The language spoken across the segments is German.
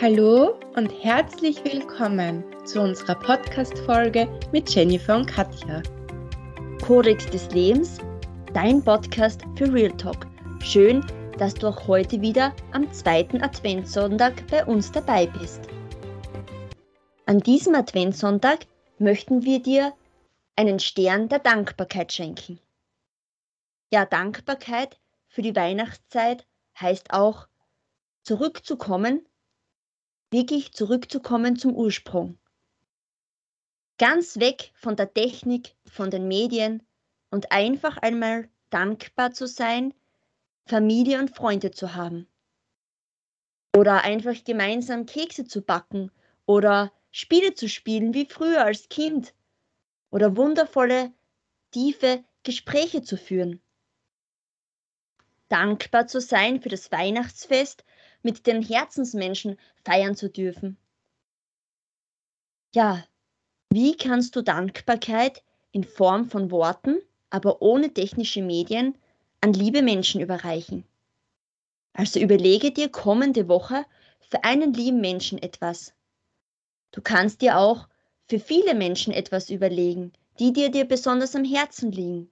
Hallo und herzlich willkommen zu unserer Podcast-Folge mit Jennifer und Katja. Kodex des Lebens, dein Podcast für Real Talk. Schön, dass du auch heute wieder am zweiten Adventssonntag bei uns dabei bist. An diesem Adventssonntag möchten wir dir einen Stern der Dankbarkeit schenken. Ja, Dankbarkeit für die Weihnachtszeit heißt auch zurückzukommen wirklich zurückzukommen zum Ursprung. Ganz weg von der Technik, von den Medien und einfach einmal dankbar zu sein, Familie und Freunde zu haben. Oder einfach gemeinsam Kekse zu backen oder Spiele zu spielen wie früher als Kind. Oder wundervolle, tiefe Gespräche zu führen. Dankbar zu sein für das Weihnachtsfest mit den Herzensmenschen feiern zu dürfen. Ja, wie kannst du Dankbarkeit in Form von Worten, aber ohne technische Medien, an liebe Menschen überreichen? Also überlege dir kommende Woche für einen lieben Menschen etwas. Du kannst dir auch für viele Menschen etwas überlegen, die dir dir besonders am Herzen liegen.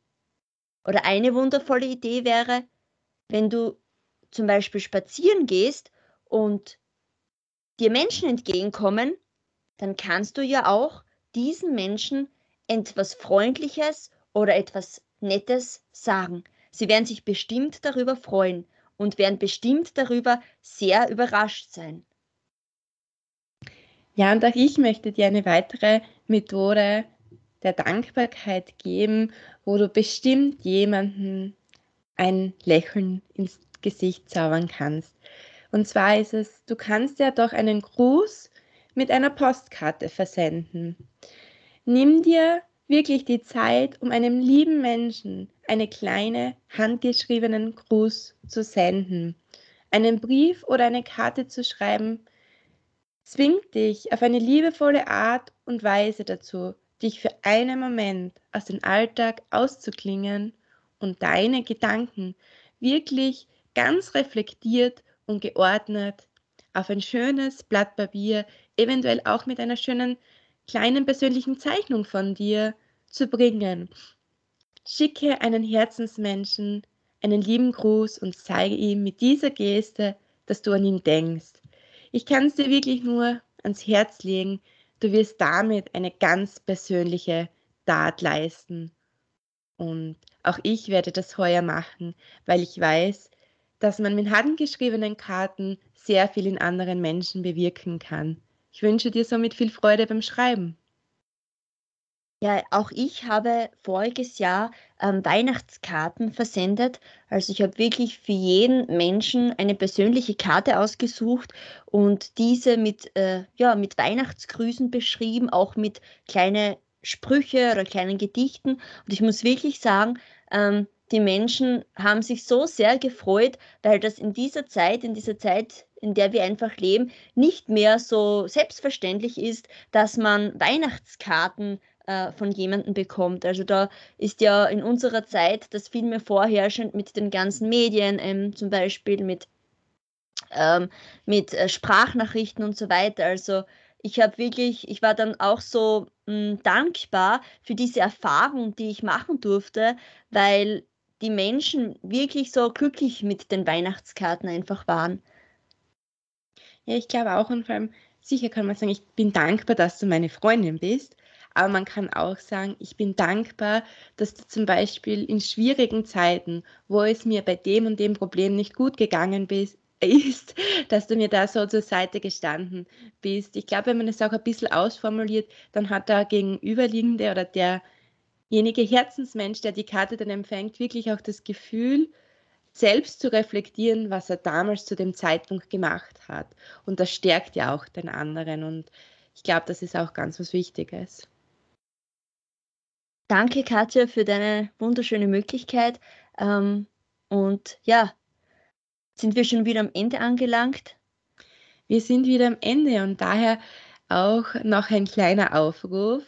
Oder eine wundervolle Idee wäre, wenn du zum Beispiel spazieren gehst und dir Menschen entgegenkommen, dann kannst du ja auch diesen Menschen etwas Freundliches oder etwas Nettes sagen. Sie werden sich bestimmt darüber freuen und werden bestimmt darüber sehr überrascht sein. Ja, und auch ich möchte dir eine weitere Methode der Dankbarkeit geben, wo du bestimmt jemanden ein Lächeln ins Gesicht zaubern kannst. Und zwar ist es, du kannst ja doch einen Gruß mit einer Postkarte versenden. Nimm dir wirklich die Zeit, um einem lieben Menschen eine kleine handgeschriebenen Gruß zu senden. Einen Brief oder eine Karte zu schreiben, zwingt dich auf eine liebevolle Art und Weise dazu, dich für einen Moment aus dem Alltag auszuklingen und deine Gedanken wirklich ganz reflektiert und geordnet auf ein schönes Blatt Papier, eventuell auch mit einer schönen kleinen persönlichen Zeichnung von dir zu bringen. Schicke einen Herzensmenschen einen lieben Gruß und zeige ihm mit dieser Geste, dass du an ihn denkst. Ich kann es dir wirklich nur ans Herz legen, du wirst damit eine ganz persönliche Tat leisten. Und auch ich werde das heuer machen, weil ich weiß, dass man mit handgeschriebenen Karten sehr viel in anderen Menschen bewirken kann. Ich wünsche dir somit viel Freude beim Schreiben. Ja, auch ich habe voriges Jahr ähm, Weihnachtskarten versendet. Also ich habe wirklich für jeden Menschen eine persönliche Karte ausgesucht und diese mit, äh, ja, mit Weihnachtsgrüßen beschrieben, auch mit kleinen Sprüche oder kleinen Gedichten. Und ich muss wirklich sagen, ähm, die Menschen haben sich so sehr gefreut, weil das in dieser Zeit, in dieser Zeit, in der wir einfach leben, nicht mehr so selbstverständlich ist, dass man Weihnachtskarten äh, von jemandem bekommt. Also da ist ja in unserer Zeit das viel mehr vorherrschend mit den ganzen Medien, ähm, zum Beispiel mit, ähm, mit äh, Sprachnachrichten und so weiter. Also ich habe wirklich, ich war dann auch so mh, hm, dankbar für diese Erfahrung, die ich machen durfte, weil die Menschen wirklich so glücklich mit den Weihnachtskarten einfach waren. Ja, ich glaube auch und vor allem sicher kann man sagen, ich bin dankbar, dass du meine Freundin bist. Aber man kann auch sagen, ich bin dankbar, dass du zum Beispiel in schwierigen Zeiten, wo es mir bei dem und dem Problem nicht gut gegangen bist, ist, dass du mir da so zur Seite gestanden bist. Ich glaube, wenn man es auch ein bisschen ausformuliert, dann hat der Gegenüberliegende oder der derjenige Herzensmensch, der die Karte dann empfängt, wirklich auch das Gefühl, selbst zu reflektieren, was er damals zu dem Zeitpunkt gemacht hat. Und das stärkt ja auch den anderen. Und ich glaube, das ist auch ganz was Wichtiges. Danke, Katja, für deine wunderschöne Möglichkeit. Ähm, und ja, sind wir schon wieder am Ende angelangt? Wir sind wieder am Ende und daher auch noch ein kleiner Aufruf.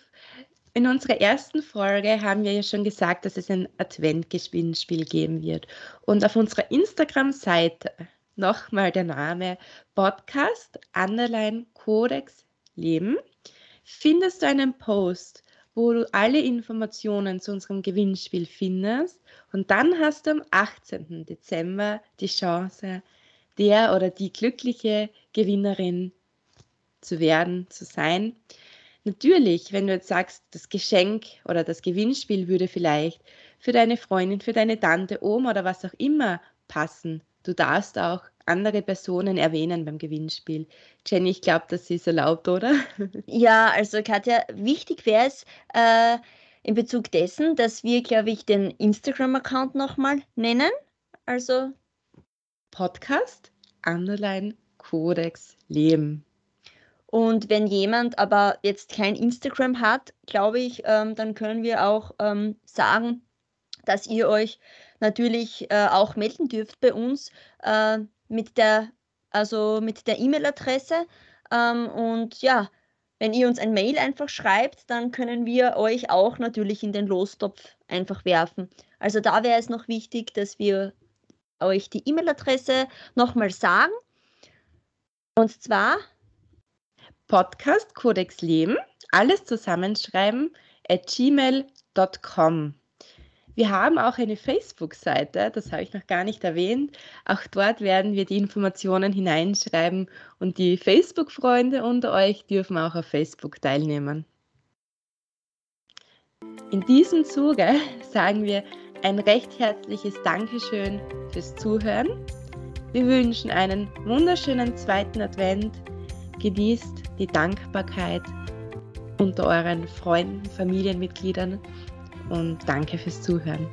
In unserer ersten Folge haben wir ja schon gesagt, dass es ein Adventgewinnspiel geben wird. Und auf unserer Instagram-Seite nochmal der Name Podcast Underline Codex Leben. Findest du einen Post, wo du alle Informationen zu unserem Gewinnspiel findest und dann hast du am 18. Dezember die Chance, der oder die glückliche Gewinnerin zu werden, zu sein. Natürlich, wenn du jetzt sagst, das Geschenk oder das Gewinnspiel würde vielleicht für deine Freundin, für deine Tante, Oma oder was auch immer passen. Du darfst auch andere Personen erwähnen beim Gewinnspiel. Jenny, ich glaube, das ist erlaubt, oder? Ja, also Katja, wichtig wäre es äh, in Bezug dessen, dass wir, glaube ich, den Instagram-Account nochmal nennen. Also Podcast, Underline, Codex, Leben. Und wenn jemand aber jetzt kein Instagram hat, glaube ich, ähm, dann können wir auch ähm, sagen, dass ihr euch natürlich äh, auch melden dürft bei uns äh, mit der also mit der E-Mail-Adresse. Ähm, und ja, wenn ihr uns ein Mail einfach schreibt, dann können wir euch auch natürlich in den Lostopf einfach werfen. Also da wäre es noch wichtig, dass wir euch die E-Mail-Adresse nochmal sagen. Und zwar Podcast Codex Leben, alles zusammenschreiben, at gmail.com. Wir haben auch eine Facebook-Seite, das habe ich noch gar nicht erwähnt. Auch dort werden wir die Informationen hineinschreiben und die Facebook-Freunde unter euch dürfen auch auf Facebook teilnehmen. In diesem Zuge sagen wir ein recht herzliches Dankeschön fürs Zuhören. Wir wünschen einen wunderschönen zweiten Advent Genießt die Dankbarkeit unter euren Freunden, Familienmitgliedern und danke fürs Zuhören.